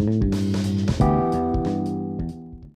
Música